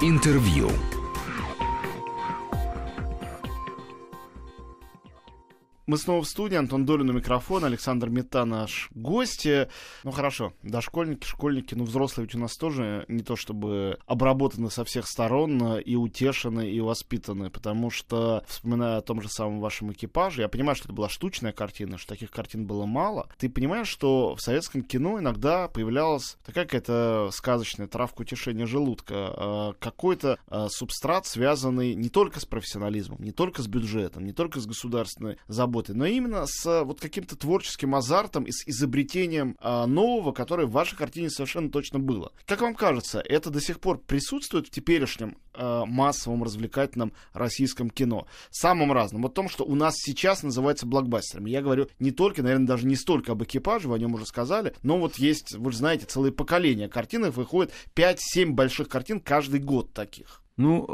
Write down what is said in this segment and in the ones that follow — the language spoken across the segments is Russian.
Интервью. Мы снова в студии, Антон Долин у микрофона, Александр Мета наш гость. Ну хорошо, дошкольники, школьники, ну взрослые ведь у нас тоже не то чтобы обработаны со всех сторон и утешены, и воспитаны, потому что, вспоминая о том же самом вашем экипаже, я понимаю, что это была штучная картина, что таких картин было мало. Ты понимаешь, что в советском кино иногда появлялась такая какая-то сказочная травка утешения желудка, а, какой-то а, субстрат, связанный не только с профессионализмом, не только с бюджетом, не только с государственной заботой, работы, но именно с э, вот каким-то творческим азартом и с изобретением а, нового, которое в вашей картине совершенно точно было. Как вам кажется, это до сих пор присутствует в теперешнем а, массовом развлекательном российском кино? Самым разным. Вот том, что у нас сейчас называется блокбастерами. Я говорю не только, наверное, даже не столько об экипаже, вы о нем уже сказали, но вот есть, вы же знаете, целое поколение картинок, выходит 5-7 больших картин каждый год таких. Ну,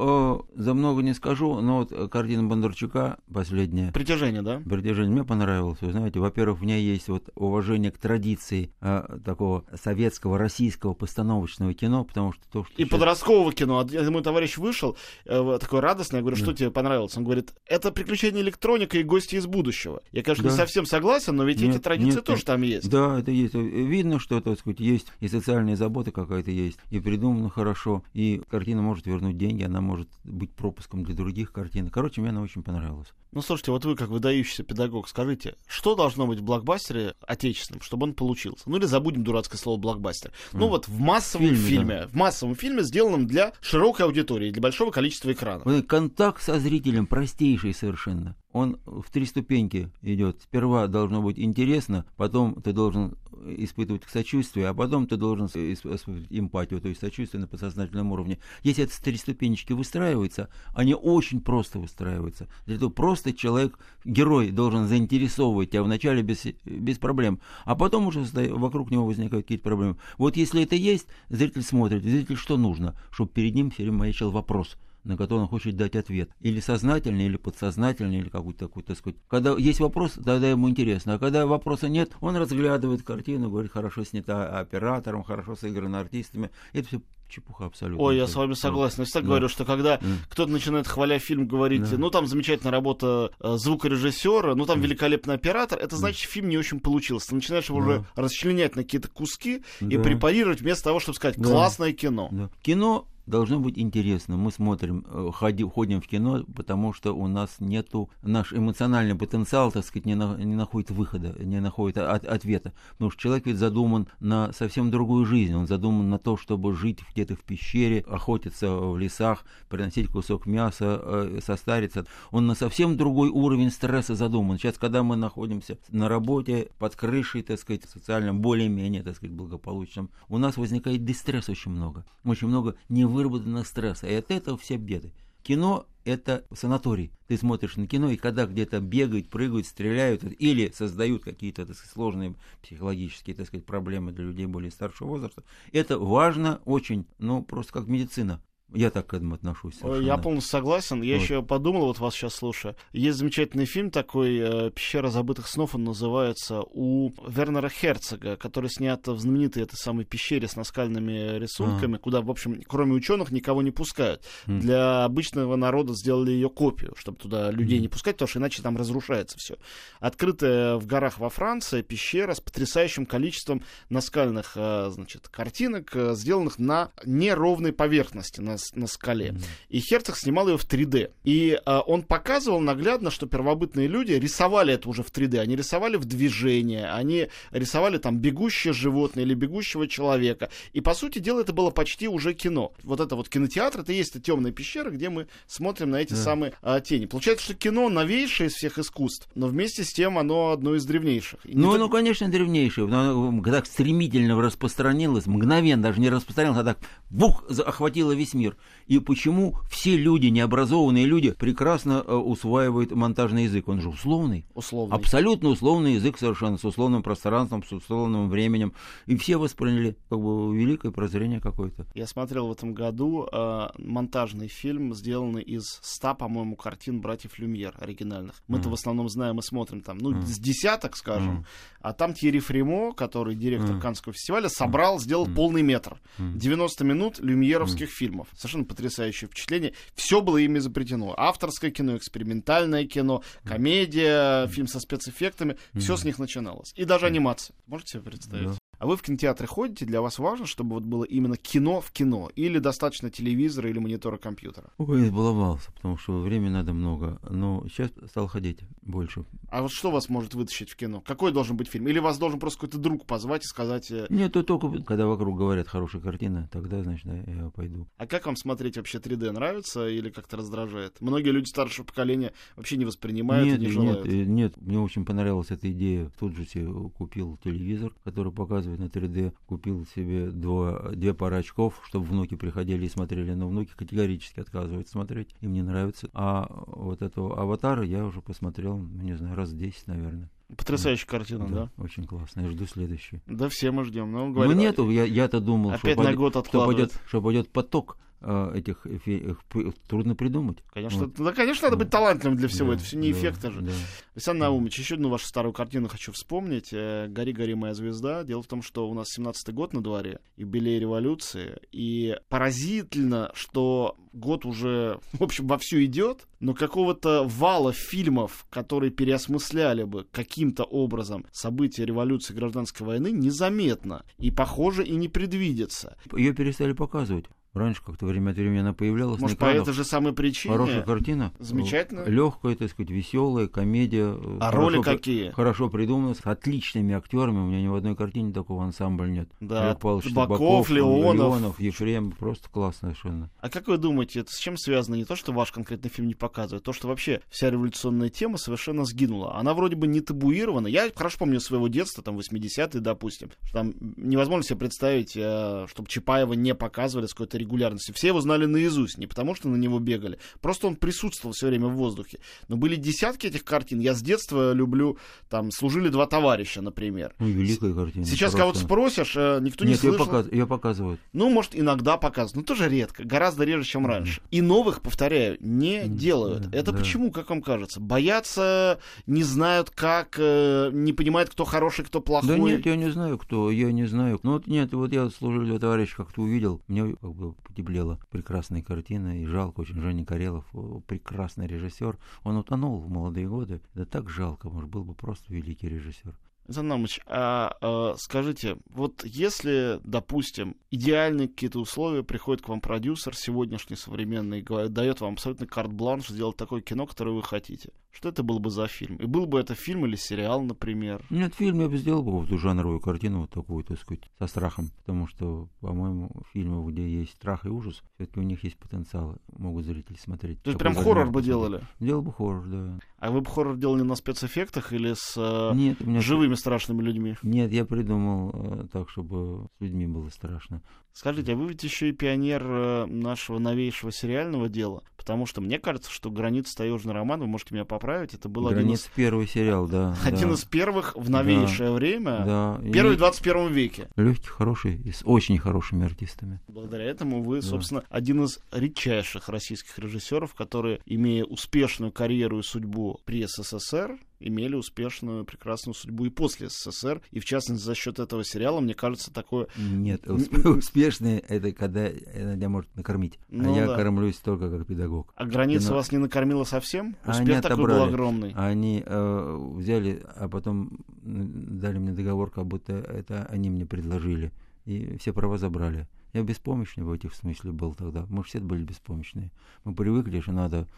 э, за много не скажу, но вот картина Бондарчука последняя. Притяжение, да? Притяжение мне понравилось. Вы знаете, во-первых, в ней есть вот уважение к традиции э, такого советского, российского постановочного кино, потому что то, что... И сейчас... подросткового кино. А мой товарищ вышел, э, такой радостный, я говорю, что да. тебе понравилось? Он говорит, это приключение электроника и гости из будущего. Я, конечно, да. не совсем согласен, но ведь нет, эти традиции нет, тоже нет. там есть. Да, это есть. Видно, что, так сказать, есть и социальная забота какая-то есть, и придумано хорошо, и картина может вернуть деньги деньги, она может быть пропуском для других картин. Короче, мне она очень понравилась. Ну, слушайте, вот вы как выдающийся педагог, скажите, что должно быть в блокбастере отечественном, чтобы он получился? Ну, или забудем дурацкое слово блокбастер. Mm. Ну, вот в массовом фильме, фильме, да. в массовом фильме, сделанном для широкой аудитории, для большого количества экранов. Контакт со зрителем простейший совершенно он в три ступеньки идет. Сперва должно быть интересно, потом ты должен испытывать сочувствие, а потом ты должен испытывать эмпатию, то есть сочувствие на подсознательном уровне. Если эти три ступенечки выстраиваются, они очень просто выстраиваются. Для этого просто человек, герой должен заинтересовывать тебя вначале без, без проблем, а потом уже вокруг него возникают какие-то проблемы. Вот если это есть, зритель смотрит, зритель что нужно, чтобы перед ним все время маячил вопрос – на который он хочет дать ответ. Или сознательный, или подсознательный, или какой-то такой, так сказать. Когда есть вопрос, тогда ему интересно. А когда вопроса нет, он разглядывает картину, говорит, хорошо снята оператором, хорошо сыграно артистами. Это все чепуха абсолютно. Ой, я с вами согласен. Я всегда да. говорю, что когда да. кто-то начинает, хваля фильм, говорить, да. ну там замечательная работа э, звукорежиссера, ну там да. великолепный оператор, это значит, да. фильм не очень получился. Ты начинаешь его да. уже расчленять на какие-то куски да. и препарировать вместо того, чтобы сказать, классное да. кино. Да. Кино должно быть интересно. Мы смотрим, э, ходим, ходим в кино, потому что у нас нету, наш эмоциональный потенциал, так сказать, не, на, не находит выхода, не находит от, ответа. Потому что человек ведь задуман на совсем другую жизнь. Он задуман на то, чтобы жить где-то в пещере, охотиться в лесах, приносить кусок мяса, э, состариться. Он на совсем другой уровень стресса задуман. Сейчас, когда мы находимся на работе, под крышей, так сказать, социальном, более-менее, так сказать, благополучном, у нас возникает дистресс очень много. Очень много не выработанного стресса. И от этого все беды. Кино – это санаторий. Ты смотришь на кино, и когда где-то бегают, прыгают, стреляют или создают какие-то так сказать, сложные психологические так сказать, проблемы для людей более старшего возраста, это важно очень, ну, просто как медицина. Я так к этому отношусь. Совершенно. Я полностью согласен. Я вот. еще подумал, вот вас сейчас слушаю. Есть замечательный фильм такой э, «Пещера забытых снов», он называется, у Вернера Херцога, который снят в знаменитой этой самой пещере с наскальными рисунками, а. куда, в общем, кроме ученых никого не пускают. Mm. Для обычного народа сделали ее копию, чтобы туда людей mm. не пускать, потому что иначе там разрушается все. Открытая в горах во Франции пещера с потрясающим количеством наскальных, э, значит, картинок, э, сделанных на неровной поверхности, на на скале. Mm-hmm. И Херцог снимал ее в 3D. И а, он показывал наглядно, что первобытные люди рисовали это уже в 3D. Они рисовали в движение, они рисовали там бегущее животное или бегущего человека. И, по сути дела, это было почти уже кино. Вот это вот кинотеатр, это и есть темная пещера, где мы смотрим на эти yeah. самые а, тени. Получается, что кино новейшее из всех искусств, но вместе с тем оно одно из древнейших. ну, так... ну, конечно, древнейшее. Но так стремительно распространилось, мгновенно, даже не распространилось, а так бух, охватило весь мир. И почему все люди, необразованные люди, прекрасно э, усваивают монтажный язык? Он же условный. Условный. Абсолютно условный язык совершенно, с условным пространством, с условным временем. И все восприняли как бы великое прозрение какое-то. Я смотрел в этом году э, монтажный фильм, сделанный из ста, по-моему, картин братьев Люмьер оригинальных. Мы-то mm. в основном знаем и смотрим там, ну, mm. с десяток, скажем. Mm. А там Тьерри Фримо, который директор mm. Каннского фестиваля, собрал, сделал mm. полный метр. Mm. 90 минут люмьеровских mm. фильмов. Совершенно потрясающее впечатление. Все было ими изобретено. Авторское кино, экспериментальное кино, комедия, фильм со спецэффектами. Все с них начиналось. И даже анимация. Можете себе представить? Да. А вы в кинотеатры ходите? Для вас важно, чтобы вот было именно кино в кино? Или достаточно телевизора или монитора компьютера? Ой, баловался, потому что времени надо много. Но сейчас стал ходить больше. А вот что вас может вытащить в кино? Какой должен быть фильм? Или вас должен просто какой-то друг позвать и сказать... Э, Нет, то только когда вокруг говорят хорошая картина, тогда, значит, я пойду. А как вам смотреть вообще 3D? Нравится или как-то раздражает? Многие люди старшего поколения вообще не воспринимают нет, и не желают. Нет, нет, мне очень понравилась эта идея. Тут же себе купил телевизор, который показывает на 3D, купил себе два, две пары очков, чтобы внуки приходили и смотрели, но внуки категорически отказывают смотреть, им не нравится. А вот этого аватара я уже посмотрел, ну, не знаю, раз 10, наверное. Потрясающая картина, да, да? Очень классно. Я жду следующий. Да, все мы ждем. Ну, говорит, ну нету, я, я-то думал, опять что, на пойдет, год что, пойдет, что пойдет поток а, этих эффектов трудно придумать. Конечно, вот. да, конечно, надо быть талантливым для всего. Да, это все не да, эффекты же. Да. Александр Наумович, еще одну вашу старую картину хочу вспомнить. Э, «Гори, гори, моя звезда». Дело в том, что у нас 17-й год на дворе, юбилей революции. И поразительно, что год уже, в общем, вовсю идет, но какого-то вала фильмов, которые переосмысляли бы каким-то образом события революции гражданской войны, незаметно. И, похоже, и не предвидится. Ее перестали показывать. Раньше как-то время от времени она появлялась. Может, по этой же самой причине? Хорошая картина. Замечательно. Легкая, так сказать, веселая комедия. А роли какие? Хорошо придумана, с отличными актерами. У меня ни в одной картине такого ансамбля нет. Да. Олег Павлович Табаков, Леонов. Леонов, Ефрем. Просто классно совершенно. А как вы думаете, это с чем связано? Не то, что ваш конкретный фильм не показывает, то, что вообще вся революционная тема совершенно сгинула. Она вроде бы не табуирована. Я хорошо помню своего детства, там, 80-е, допустим, что там невозможно себе представить, э, чтобы Чапаева не показывали с какой-то регулярностью. Все его знали наизусть, не потому что на него бегали, просто он присутствовал все время в воздухе. Но были десятки этих картин. Я с детства люблю, там, «Служили два товарища», например. Ну, великая картина. Сейчас просто... кого-то спросишь, э, никто Нет, не слышал. Ее, показ... ее показывают. Ну, может, иногда показывают, но тоже редко, гораздо реже, чем раньше. И новых, повторяю, не делают. Это да. почему, как вам кажется? Боятся, не знают как, э, не понимают, кто хороший, кто плохой? Да нет, я не знаю, кто, я не знаю. Ну, вот нет, вот я «Служили два товарища» как-то увидел, мне как бы потеплела прекрасная картина, и жалко очень Женя Карелов, прекрасный режиссер. Он утонул в молодые годы. Да так жалко, может, был бы просто великий режиссер. Занамыч, а, а скажите, вот если, допустим, идеальные какие-то условия, приходит к вам продюсер сегодняшний современный, и дает вам абсолютно карт-бланш сделать такое кино, которое вы хотите, что это был бы за фильм? И был бы это фильм или сериал, например? Нет, фильм я бы сделал бы вот эту жанровую картину, вот такую, так сказать, со страхом, потому что, по-моему, фильмы, где есть страх и ужас, все-таки у них есть потенциал, могут зрители смотреть. То есть прям хоррор бы делали? Делал бы хоррор, да. А вы бы хоррор делали на спецэффектах или с э, Нет, живыми страшными людьми? Нет, я придумал э, так, чтобы с людьми было страшно. Скажите, а вы ведь еще и пионер э, нашего новейшего сериального дела, потому что мне кажется, что «Граница таежный роман», вы можете меня поправить, это был один из... первый сериал, да. Один да. из первых в новейшее да, время, да. первый в 21 веке. Легкий, хороший, и с очень хорошими артистами. Благодаря этому вы, собственно, да. один из редчайших российских режиссеров, которые, имея успешную карьеру и судьбу при СССР, имели успешную, прекрасную судьбу и после СССР. И, в частности, за счет этого сериала, мне кажется, такое... Нет, успешные — это когда меня может накормить. А ну, а я да. кормлюсь только как педагог. А граница Но... вас не накормила совсем? Успех Они такой отобрали. был огромный. Они э, взяли, а потом дали мне договор, как будто это они мне предложили. И все права забрали. Я беспомощный в этих смысле был тогда. Мы все были беспомощные. Мы привыкли, что надо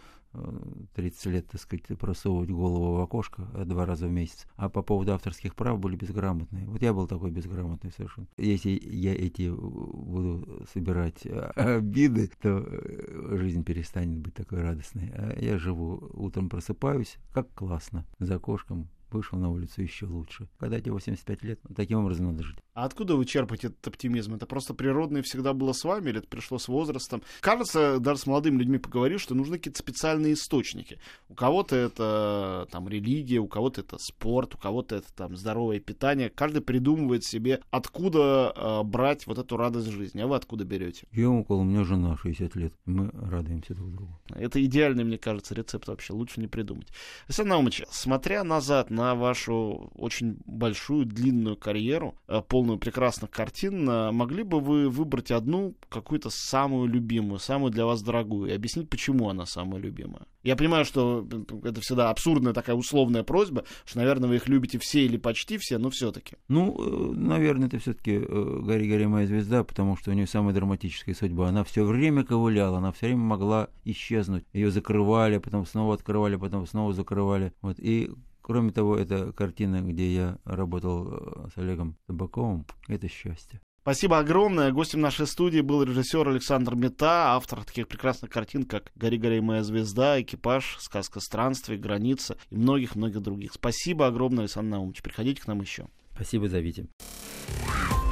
30 лет, так сказать, просовывать голову в окошко э, два раза в месяц. А по поводу авторских прав были безграмотные. Вот я был такой безграмотный совершенно. Если я эти буду собирать э, обиды, то э, жизнь перестанет быть такой радостной. А я живу, утром просыпаюсь, как классно, за окошком вышел на улицу еще лучше. Когда тебе 85 лет, таким образом надо жить. А откуда вы черпаете этот оптимизм? Это просто природное всегда было с вами или это пришло с возрастом? Кажется, даже с молодыми людьми поговоришь, что нужны какие-то специальные источники. У кого-то это там религия, у кого-то это спорт, у кого-то это там здоровое питание. Каждый придумывает себе, откуда э, брать вот эту радость жизни. А вы откуда берете? Я около, у меня жена 60 лет. Мы радуемся друг другу. Это идеальный, мне кажется, рецепт вообще. Лучше не придумать. Александр Наумович, смотря назад на вашу очень большую, длинную карьеру, э, полную полную прекрасных картин. Могли бы вы выбрать одну, какую-то самую любимую, самую для вас дорогую, и объяснить, почему она самая любимая? Я понимаю, что это всегда абсурдная такая условная просьба, что, наверное, вы их любите все или почти все, но все-таки. Ну, э, наверное, это все-таки «Гори, гори, моя звезда», потому что у нее самая драматическая судьба. Она все время ковыляла, она все время могла исчезнуть. Ее закрывали, потом снова открывали, потом снова закрывали. Вот. И Кроме того, это картина, где я работал э, с Олегом Табаковым. Это счастье. Спасибо огромное. Гостем нашей студии был режиссер Александр Мета, автор таких прекрасных картин, как «Гори, гори, моя звезда», «Экипаж», «Сказка странствий», «Граница» и многих-многих других. Спасибо огромное, Александр Наумович. Приходите к нам еще. Спасибо, зовите.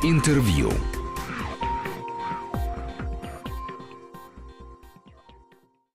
Интервью.